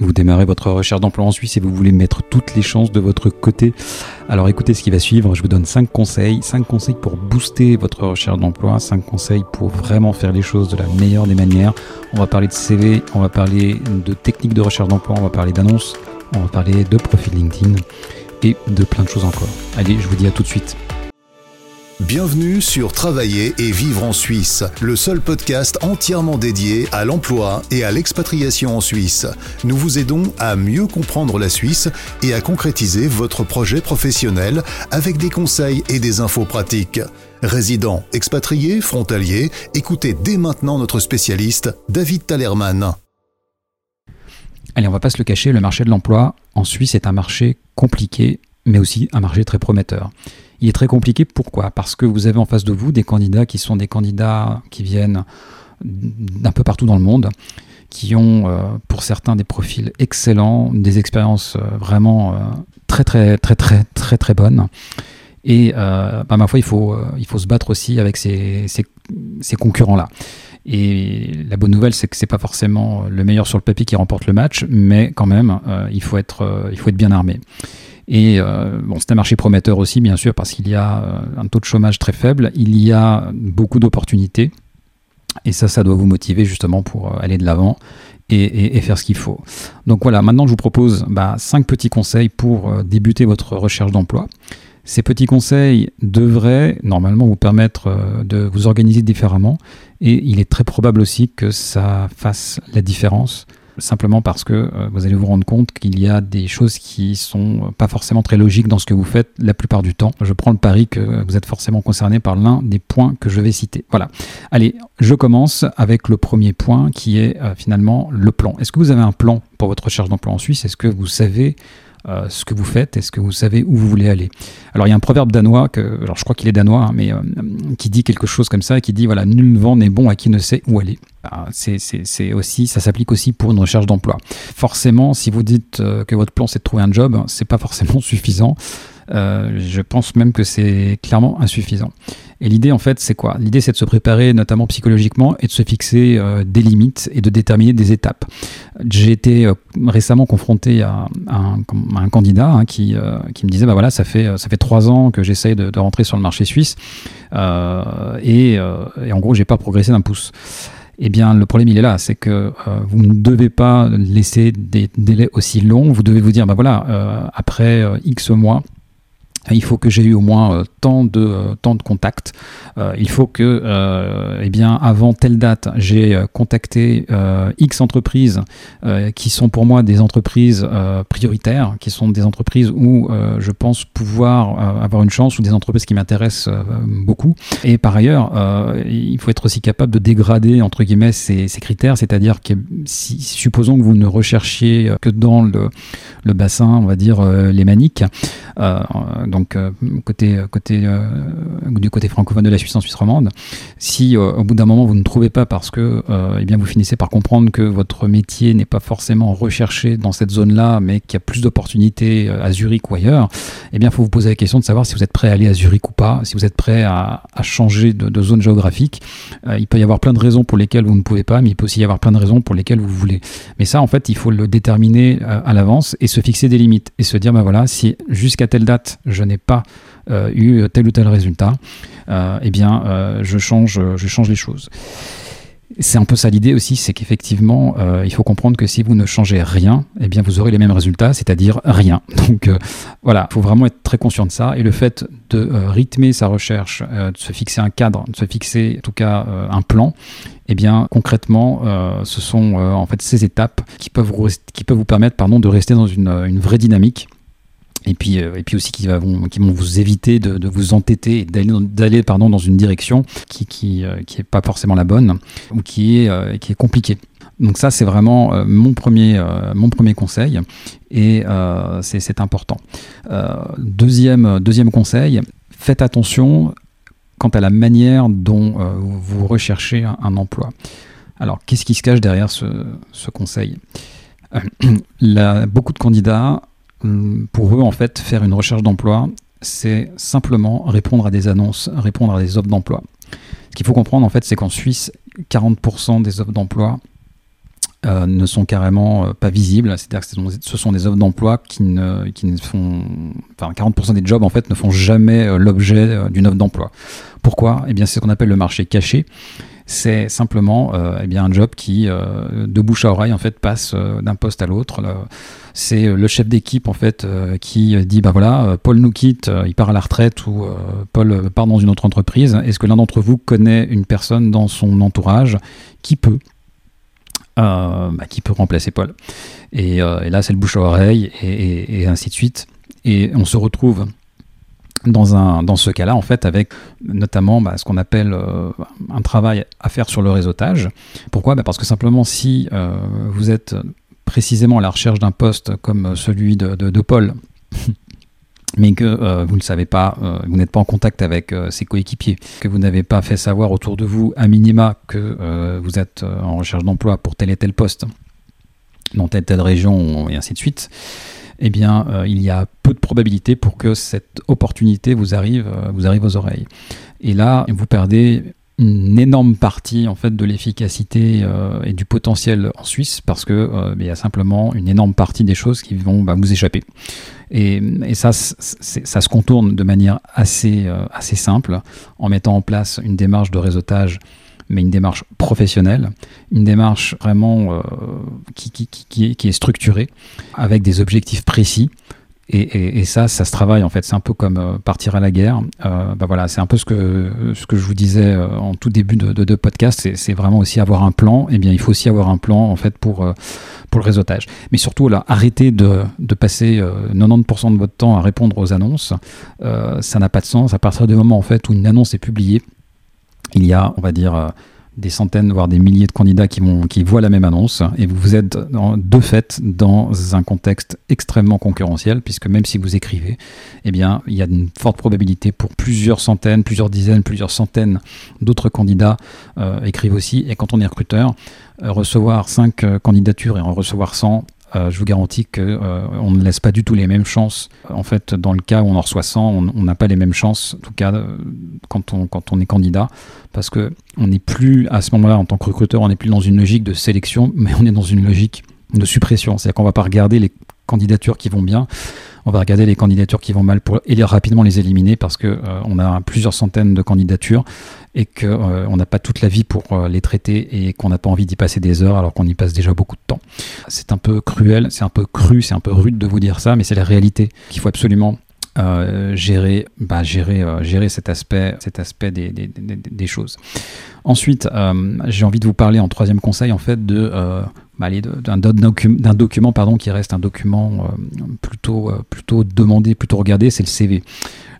Vous démarrez votre recherche d'emploi en Suisse et vous voulez mettre toutes les chances de votre côté. Alors écoutez ce qui va suivre, je vous donne 5 conseils, 5 conseils pour booster votre recherche d'emploi, 5 conseils pour vraiment faire les choses de la meilleure des manières. On va parler de CV, on va parler de techniques de recherche d'emploi, on va parler d'annonces, on va parler de profil LinkedIn et de plein de choses encore. Allez, je vous dis à tout de suite. Bienvenue sur Travailler et vivre en Suisse, le seul podcast entièrement dédié à l'emploi et à l'expatriation en Suisse. Nous vous aidons à mieux comprendre la Suisse et à concrétiser votre projet professionnel avec des conseils et des infos pratiques. Résidents, expatriés, frontaliers, écoutez dès maintenant notre spécialiste, David Talerman. Allez, on va pas se le cacher, le marché de l'emploi en Suisse est un marché compliqué, mais aussi un marché très prometteur. Il est très compliqué. Pourquoi? Parce que vous avez en face de vous des candidats qui sont des candidats qui viennent d'un peu partout dans le monde, qui ont euh, pour certains des profils excellents, des expériences euh, vraiment euh, très très très très très très bonnes. Et bah, ma foi, il faut, il faut se battre aussi avec ces, ces, concurrents-là. Et la bonne nouvelle, c'est que c'est pas forcément le meilleur sur le papier qui remporte le match, mais quand même, il, faut être, il faut être bien armé. Et euh, bon, c'est un marché prometteur aussi, bien sûr, parce qu'il y a euh, un taux de chômage très faible, il y a beaucoup d'opportunités. Et ça, ça doit vous motiver justement pour euh, aller de l'avant et, faire ce qu'il faut. Donc voilà, maintenant je vous propose bah, cinq petits conseils pour débuter votre recherche d'emploi. Ces petits conseils devraient normalement vous permettre de vous organiser différemment et il est très probable aussi que ça fasse la différence simplement parce que euh, vous allez vous rendre compte qu'il y a des choses qui sont pas forcément très logiques dans ce que vous faites la plupart du temps. Je prends le pari que vous êtes forcément concerné par l'un des points que je vais citer. Voilà. Allez, je commence avec le premier point qui est euh, finalement le plan. Est-ce que vous avez un plan pour votre recherche d'emploi en Suisse? Est-ce que vous savez euh, ce que vous faites Est-ce que vous savez où vous voulez aller Alors il y a un proverbe danois, que, alors je crois qu'il est danois, hein, mais qui dit quelque chose comme ça, qui dit voilà, nul vent n'est bon à qui ne sait où aller. Ah, c'est aussi, ça s'applique aussi pour une recherche d'emploi. Forcément, si vous dites euh, que votre plan c'est de trouver un job, c'est pas forcément suffisant. Euh, je pense même que c'est clairement insuffisant. Et l'idée, en fait, c'est quoi? L'idée, c'est de se préparer, notamment psychologiquement, et de se fixer euh, des limites et de déterminer des étapes. J'ai été récemment confronté à, un, candidat hein, qui, qui, me disait, bah voilà, ça fait ça fait trois ans que j'essaye de, rentrer sur le marché suisse, et, et, en gros, j'ai pas progressé d'un pouce. Eh bien, le problème, il est là, c'est que euh, vous ne devez pas laisser des délais aussi longs. Vous devez vous dire, ben voilà, euh, après euh, X mois, il faut que j'ai eu au moins euh, tant de, euh, tant de contacts. Euh, il faut que, eh bien, avant telle date, j'ai contacté X entreprises qui sont pour moi des entreprises prioritaires, qui sont des entreprises où je pense pouvoir avoir une chance ou des entreprises qui m'intéressent beaucoup. Et par ailleurs, il faut être aussi capable de dégrader, entre guillemets, ces, ces critères, c'est-à-dire que si, supposons que vous ne recherchiez que dans le, le bassin, on va dire, les maniques, donc euh, côté, côté, euh, du côté francophone de la Suisse en Suisse romande. Si euh, au bout d'un moment vous ne trouvez pas parce que eh bien vous finissez par comprendre que votre métier n'est pas forcément recherché dans cette zone-là, mais qu'il y a plus d'opportunités à Zurich ou ailleurs, eh il faut vous poser la question de savoir si vous êtes prêt à aller à Zurich ou pas, si vous êtes prêt à, changer de, zone géographique. il peut y avoir plein de raisons pour lesquelles vous ne pouvez pas, mais il peut aussi y avoir plein de raisons pour lesquelles vous voulez. Mais ça, en fait, il faut le déterminer à l'avance et se fixer des limites et se dire, ben voilà, si jusqu'à telle date je n'ai pas euh, eu tel ou tel résultat, euh, eh bien, euh, je, change, je change les choses. C'est un peu ça l'idée aussi, c'est qu'effectivement, il faut comprendre que si vous ne changez rien, eh bien, vous aurez les mêmes résultats, c'est-à-dire rien. Donc voilà, il faut vraiment être très conscient de ça. Et le fait de rythmer sa recherche, de se fixer un cadre, de se fixer en tout cas un plan, eh bien concrètement, ce sont en fait ces étapes qui peuvent qui peuvent vous permettre pardon, de rester dans une, une vraie dynamique et puis, euh, et puis aussi qui, vont, qui vont vous éviter de, de vous entêter et d'aller pardon dans une direction qui qui, euh, qui pas forcément la bonne ou qui est euh, qui est compliquée. Donc ça c'est vraiment mon premier mon premier conseil et c'est important. deuxième deuxième conseil, faites attention quant à la manière dont vous recherchez un, emploi. Alors qu'est-ce qui se cache derrière ce, conseil? Beaucoup de candidats pour eux, en fait, faire une recherche d'emploi, c'est simplement répondre à des annonces, répondre à des offres d'emploi. Ce qu'il faut comprendre, en fait, c'est qu'en Suisse, 40% des offres d'emploi euh, ne sont carrément pas visibles. C'est-à-dire que ce sont des offres d'emploi qui ne, qui ne font. Enfin, 40% des jobs, en fait, ne font jamais l'objet d'une offre d'emploi. Pourquoi? Eh bien, c'est ce qu'on appelle le marché caché c'est simplement euh, eh bien un job qui euh, de bouche à oreille en fait passe euh, d'un poste à l'autre. C'est le chef d'équipe en fait qui dit bah voilà Paul nous quitte il part à la retraite ou Paul part dans une autre entreprise. Est-ce que l'un d'entre vous connaît une personne dans son entourage qui peut bah, qui peut remplacer Paul? Et, là c'est le bouche à oreille et ainsi de suite. Et on se retrouve dans, un, dans ce cas-là, en fait, avec notamment bah, ce qu'on appelle euh, un travail à faire sur le réseautage. Pourquoi? Bah, Parce que simplement, si euh, vous êtes précisément à la recherche d'un poste comme celui de, Paul, mais que euh, vous ne savez pas, vous n'êtes pas en contact avec ses coéquipiers, que vous n'avez pas fait savoir autour de vous, à minima, que vous êtes en recherche d'emploi pour tel et tel poste, dans telle et telle région, et ainsi de suite, eh bien, euh, il y a peu de probabilité pour que cette opportunité vous arrive, euh, vous arrive aux oreilles. Et là, vous perdez une énorme partie en fait de l'efficacité euh, et du potentiel en Suisse parce que il y a simplement une énorme partie des choses qui vont bah, vous échapper. Et, et ça, ça se contourne de manière assez, assez simple en mettant en place une démarche de réseautage mais une démarche professionnelle, une démarche vraiment euh, qui, est structurée, avec des objectifs précis. Et, ça, ça se travaille en fait. C'est un peu comme euh, partir à la guerre. Euh, bah voilà, c'est un peu ce que, ce que je vous disais en tout début de, podcast. C'est vraiment aussi avoir un plan. Eh bien, il faut aussi avoir un plan en fait pour, pour le réseautage. Mais surtout, là, arrêtez de, de passer 90% de votre temps à répondre aux annonces. ça n'a pas de sens. À partir du moment en fait où une annonce est publiée, il y a, on va dire, euh, des centaines, voire des milliers de candidats qui, voient la même annonce, et vous êtes de fait dans un contexte extrêmement concurrentiel, puisque même si vous écrivez, eh bien, il y a une forte probabilité pour plusieurs centaines, plusieurs dizaines, plusieurs centaines d'autres candidats euh, écrivent aussi, et quand on est recruteur, euh, recevoir 5 candidatures et en recevoir 100, euh, je vous garantis qu'on euh, ne laisse pas du tout les mêmes chances. En fait, dans le cas où on en reçoit 100, on n'a pas les mêmes chances, en tout cas euh, quand on, quand on est candidat, parce que on n'est plus, à ce moment-là, en tant que recruteur, on n'est plus dans une logique de sélection, mais on est dans une logique de suppression. C'est-à-dire qu'on ne va pas regarder les candidatures qui vont bien, on va regarder les candidatures qui vont mal pour et rapidement les éliminer parce que on a plusieurs centaines de candidatures et qu'on euh, n'a pas toute la vie pour euh, les traiter et qu'on n'a pas envie d'y passer des heures alors qu'on y passe déjà beaucoup de temps. C'est un peu cruel, c'est un peu cru, c'est un peu rude de vous dire ça, mais c'est la réalité qu'il faut absolument euh, gérer, bah, gérer, gérer cet aspect, cet aspect des, des, choses. Ensuite, j'ai envie de vous parler en troisième conseil en fait de d'un document, pardon, qui reste un document plutôt, plutôt demandé, plutôt regardé, c'est le CV.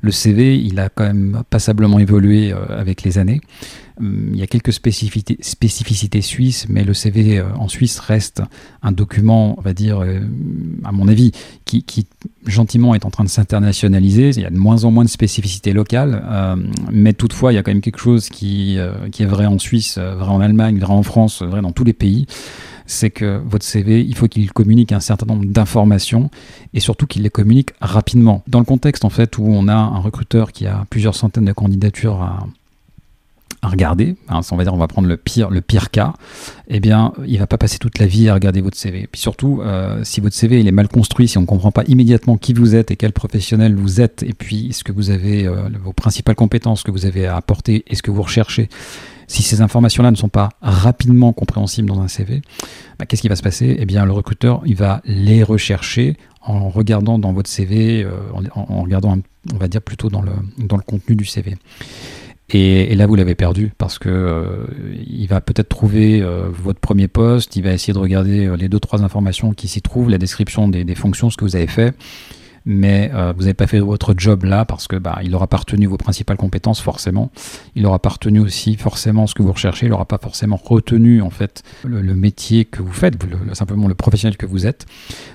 Le CV, il a quand même passablement évolué euh, avec les années. Hum, il y a quelques spécificités, spécificités suisses, mais le CV euh, en Suisse reste un document, on va dire, euh, à mon avis, qui, gentiment est en train de s'internationaliser. Il y a de moins en moins de spécificités locales, mais toutefois, il y a quand même quelque chose qui, qui est vrai en Suisse, vrai en Allemagne, vrai en France, vrai dans tous les pays c'est que votre CV, il faut qu'il communique un certain nombre d'informations et surtout qu'il les communique rapidement. Dans le contexte en fait où on a un recruteur qui a plusieurs centaines de candidatures à, regarder, hein, on va dire on va prendre le pire, le pire cas, eh bien il va pas passer toute la vie à regarder votre CV. Puis surtout, euh, si votre CV il est mal construit, si on ne comprend pas immédiatement qui vous êtes et quel professionnel vous êtes, et puis ce que vous avez, euh, vos principales compétences que vous avez à apporter et ce que vous recherchez, si ces informations-là ne sont pas rapidement compréhensibles dans un CV, bah, qu'est-ce qui va se passer? Eh bien, le recruteur, il va les rechercher en regardant dans votre CV, euh, en, regardant, on va dire plutôt dans le, dans le contenu du CV. Et, là, vous l'avez perdu parce que euh, il va peut-être trouver euh, votre premier poste, il va essayer de regarder les deux trois informations qui s'y trouvent, la description des, des, fonctions, ce que vous avez fait, mais euh, vous n'avez pas fait votre job là parce que bah, il aura pas retenu vos principales compétences forcément. Il aura pas retenu aussi forcément ce que vous recherchez. Il n'aura pas forcément retenu en fait le, métier que vous faites, simplement le professionnel que vous êtes,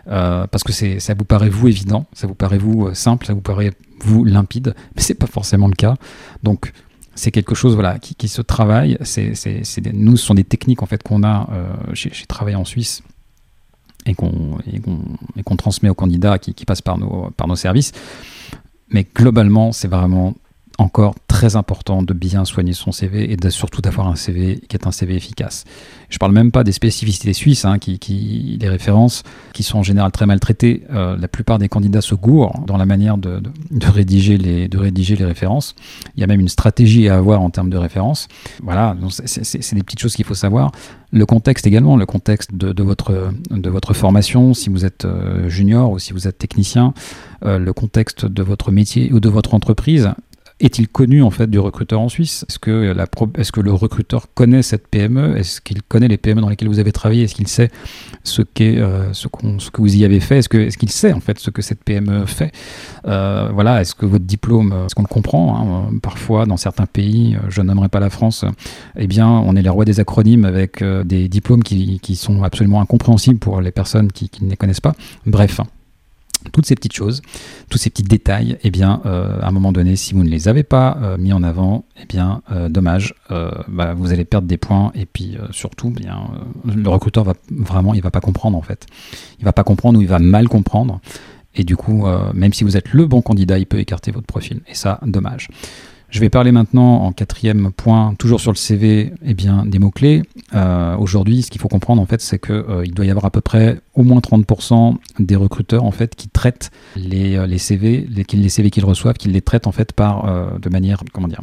euh, parce que ça vous paraît vous évident, ça vous paraît vous euh, simple, ça vous paraît vous limpide, mais c'est pas forcément le cas. Donc c'est quelque chose voilà qui, se travaille. C'est, nous, ce sont des techniques en fait qu'on a. j'ai travaillé en Suisse et qu'on transmet aux candidats qui, passent par nos, par nos services. Mais globalement, c'est vraiment encore très important de bien soigner son CV et de, surtout d'avoir un CV qui est un CV efficace. Je parle même pas des spécificités suisses, hein, qui, les références qui sont en général très maltraitées. Euh, la plupart des candidats se gourent dans la manière de, rédiger les, de rédiger les références. Il y a même une stratégie à avoir en termes de références. Voilà, c'est des petites choses qu'il faut savoir. Le contexte également, le contexte de, de, votre, de votre formation, si vous êtes euh, junior ou si vous êtes technicien, euh, le contexte de votre métier ou de votre entreprise est-il connu en fait du recruteur en Suisse? Est-ce que, le recruteur connaît cette PME Est-ce qu'il connaît les PME dans lesquelles vous avez travaillé? Est-ce qu'il sait euh, ce, que vous y avez fait? Est-ce, qu'il sait en fait ce que cette PME fait? Euh, Voilà, est-ce que votre diplôme, est-ce qu'on le comprend hein Parfois, dans certains pays, je nommerai pas la France, eh bien, on est les rois des acronymes avec euh, des diplômes qui, sont absolument incompréhensibles pour les personnes qui ne les connaissent pas. Bref toutes ces petites choses, tous ces petits détails, eh bien, euh, à un moment donné, si vous ne les avez pas euh, mis en avant, eh bien, euh, dommage, bah, vous allez perdre des points et puis surtout, eh bien, le recruteur va vraiment, il va pas comprendre en fait, il va pas comprendre ou il va mal comprendre. Et du coup, même si vous êtes le bon candidat, il peut écarter votre profil. Et ça, dommage. Je vais parler maintenant en quatrième point, toujours sur le CV, eh bien, des mots-clés. Euh, Aujourd'hui, ce qu'il faut comprendre, en fait, c'est qu'il euh, doit y avoir à peu près au moins 30% des recruteurs, en fait, qui traitent les, euh, les CV, les, les CV qu'ils reçoivent, qu'ils les traitent, en fait, par, euh, de manière, comment dire,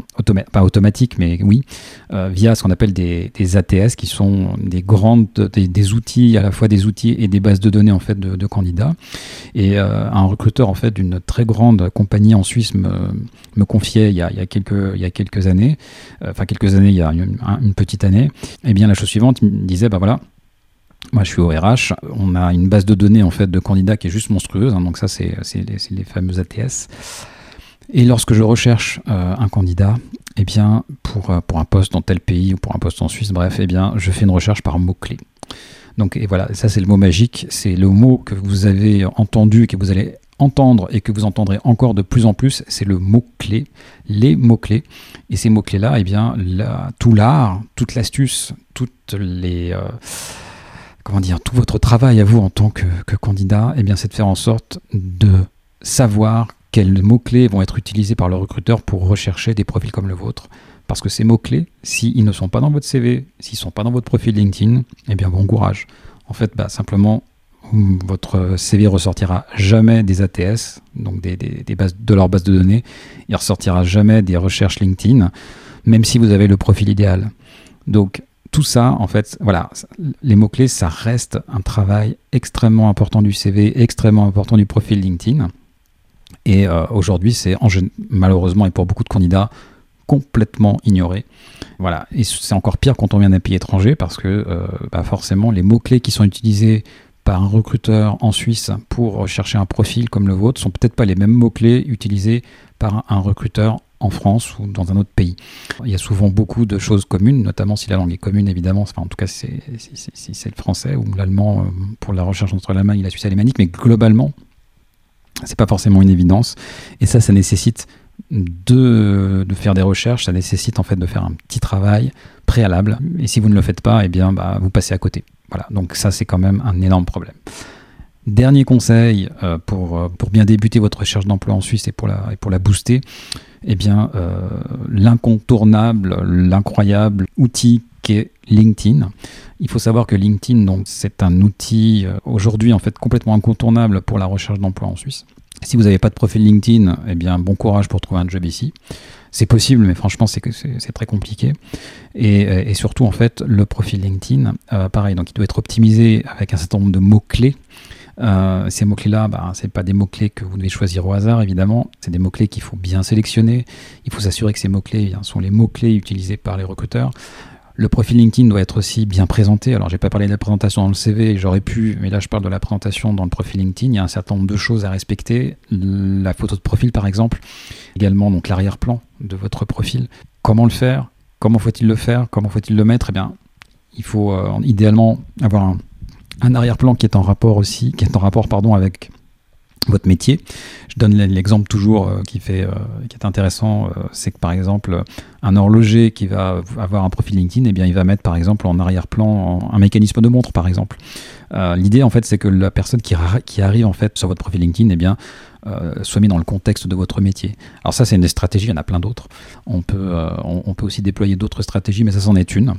pas automatique, mais oui, via ce qu'on appelle des, ATS, qui sont des grandes, des, outils, à la fois des outils et des bases de données, en fait, de, candidats. Et un recruteur, en fait, d'une très grande compagnie en Suisse me, me confiait il y a, il y il y a quelques années, euh, enfin quelques années, il y a une, petite année, et eh bien la chose suivante, me disait, bah voilà, moi, je suis au RH. On a une base de données en fait de candidats qui est juste monstrueuse. Hein, donc ça, c'est les, les fameux ATS. Et lorsque je recherche euh, un candidat, eh bien, pour, euh, pour un poste dans tel pays ou pour un poste en Suisse, bref, eh bien, je fais une recherche par mots-clés. Donc, et voilà, ça, c'est le mot magique. C'est le mot que vous avez entendu et que vous allez entendre et que vous entendrez encore de plus en plus, c'est le mot-clé, les mots-clés. Et ces mots-clés-là, eh bien, tout l'art, toute l'astuce, toutes les... Euh, comment dire, tout votre travail à vous en tant que, que candidat, eh bien, c'est de faire en sorte de savoir quels mots-clés vont être utilisés par le recruteur pour rechercher des profils comme le vôtre. Parce que ces mots-clés, s'ils ne sont pas dans votre CV, s'ils ne sont pas dans votre profil LinkedIn, eh bien bon courage. En fait, bah, simplement, votre CV ressortira jamais des ATS, donc des, bases, de leur base de données. Il ressortira jamais des recherches LinkedIn, même si vous avez le profil idéal. Donc tout ça, en fait, voilà, les mots-clés, ça reste un travail extrêmement important du CV, extrêmement important du profil LinkedIn. Et euh, aujourd'hui, c'est malheureusement et pour beaucoup de candidats complètement ignoré. Voilà, et c'est encore pire quand on vient d'un pays étranger parce que euh, bah forcément les mots-clés qui sont utilisés par un recruteur en Suisse pour rechercher un profil comme le vôtre sont peut-être pas les mêmes mots-clés utilisés par un recruteur en France ou dans un autre pays. Il y a souvent beaucoup de choses communes, notamment si la langue est commune, évidemment. Enfin, en tout cas, si c'est le français ou l'allemand euh, pour la recherche entre l'Allemagne et la Suisse alémanique, mais globalement, c'est pas forcément une évidence. Et ça, ça nécessite de, de, faire des recherches, ça nécessite en fait de faire un petit travail préalable. Et si vous ne le faites pas, eh bien, bah, vous passez à côté. Voilà, donc ça c'est quand même un énorme problème. Dernier conseil euh, pour, pour bien débuter votre recherche d'emploi en Suisse et pour la, booster, eh bien, euh, l'incontournable, l'incroyable outil qu'est LinkedIn. Il faut savoir que LinkedIn, c'est un outil euh, aujourd'hui en fait complètement incontournable pour la recherche d'emploi en Suisse. Si vous n'avez pas de profil LinkedIn, eh bien, bon courage pour trouver un job ici. C'est possible, mais franchement, c'est très compliqué. Et, et, surtout, en fait, le profil LinkedIn, euh, pareil, donc il doit être optimisé avec un certain nombre de mots-clés. Euh, ces mots-clés-là, bah, ce pas des mots-clés que vous devez choisir au hasard, évidemment. C'est des mots-clés qu'il faut bien sélectionner. Il faut s'assurer que ces mots-clés eh sont les mots-clés utilisés par les recruteurs. Le profil LinkedIn doit être aussi bien présenté. Alors, j'ai pas parlé de la présentation dans le CV, j'aurais pu, mais là, je parle de la présentation dans le profil LinkedIn. Il y a un certain nombre de choses à respecter. La photo de profil, par exemple. Également, donc, l'arrière-plan de votre profil. Comment le faire? Comment faut-il le faire? Comment faut-il le mettre? Eh bien, il faut euh, idéalement avoir un, un arrière-plan qui est en rapport aussi, qui est en rapport, pardon, avec votre métier. Je donne l'exemple toujours euh, qui, fait, euh, qui est intéressant, euh, c'est que par exemple, un horloger qui va avoir un profil LinkedIn, eh il va mettre par exemple en arrière-plan un mécanisme de montre, par exemple. L'idée en fait c'est que la personne qui, arrive en fait sur votre profil LinkedIn, eh soit mis dans le contexte de votre métier. Alors ça c'est une des il y en a plein d'autres. On peut, on, peut aussi déployer d'autres stratégies, mais ça c'en est une.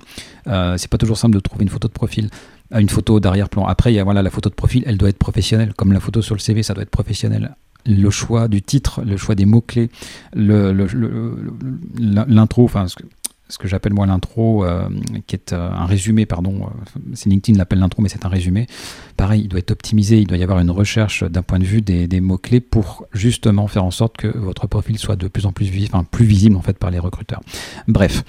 c'est pas toujours simple de trouver une photo de profil une photo d'arrière-plan. Après, il y a voilà, la photo de profil, elle doit être professionnelle, comme la photo sur le CV, ça doit être professionnel. Le choix du titre, le choix des mots-clés, l'intro, enfin, ce que, j'appelle moi l'intro, euh, qui est euh, un résumé, pardon, euh, c'est LinkedIn l'appelle l'intro, mais c'est un résumé. Pareil, il doit être optimisé, il doit y avoir une recherche d'un point de vue des, des mots-clés pour justement faire en sorte que votre profil soit de plus en plus, enfin, plus visible en fait par les recruteurs. Bref.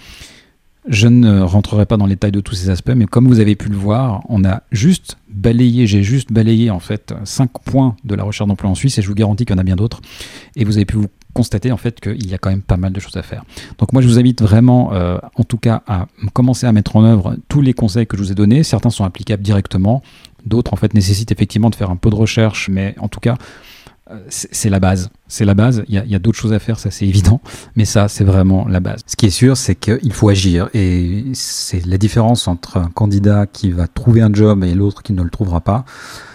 Je ne rentrerai pas dans les détails de tous ces aspects, mais comme vous avez pu le voir, on a juste balayé, j'ai juste balayé en fait 5 points de la recherche d'emploi en Suisse et je vous garantis qu'il y en a bien d'autres. Et vous avez pu vous constater en fait qu'il y a quand même pas mal de choses à faire. Donc moi je vous invite vraiment euh, en tout cas à commencer à mettre en œuvre tous les conseils que je vous ai donnés. Certains sont applicables directement, d'autres en fait nécessitent effectivement de faire un peu de recherche, mais en tout cas c'est la base. C'est la base. Il y a, d'autres choses à faire, ça c'est évident, mais ça c'est vraiment la base. Ce qui est sûr, c'est qu'il faut agir et c'est la différence entre un candidat qui va trouver un job et l'autre qui ne le trouvera pas.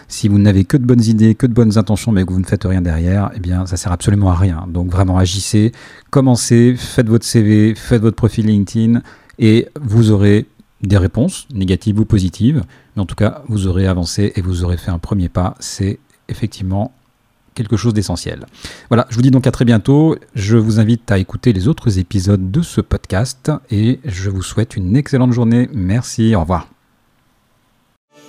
Si vous n'avez que de bonnes idées, que de bonnes intentions, mais que vous ne faites rien derrière, eh bien, ça sert absolument à rien. Donc vraiment agissez, commencez, faites votre CV, faites votre profil LinkedIn et vous aurez des réponses, négatives ou positives, mais en tout cas, vous aurez avancé et vous aurez fait un premier pas. C'est effectivement quelque chose d'essentiel. Voilà, je vous dis donc à très bientôt. Je vous invite à écouter les autres épisodes de ce podcast et je vous souhaite une excellente journée. Merci, au revoir.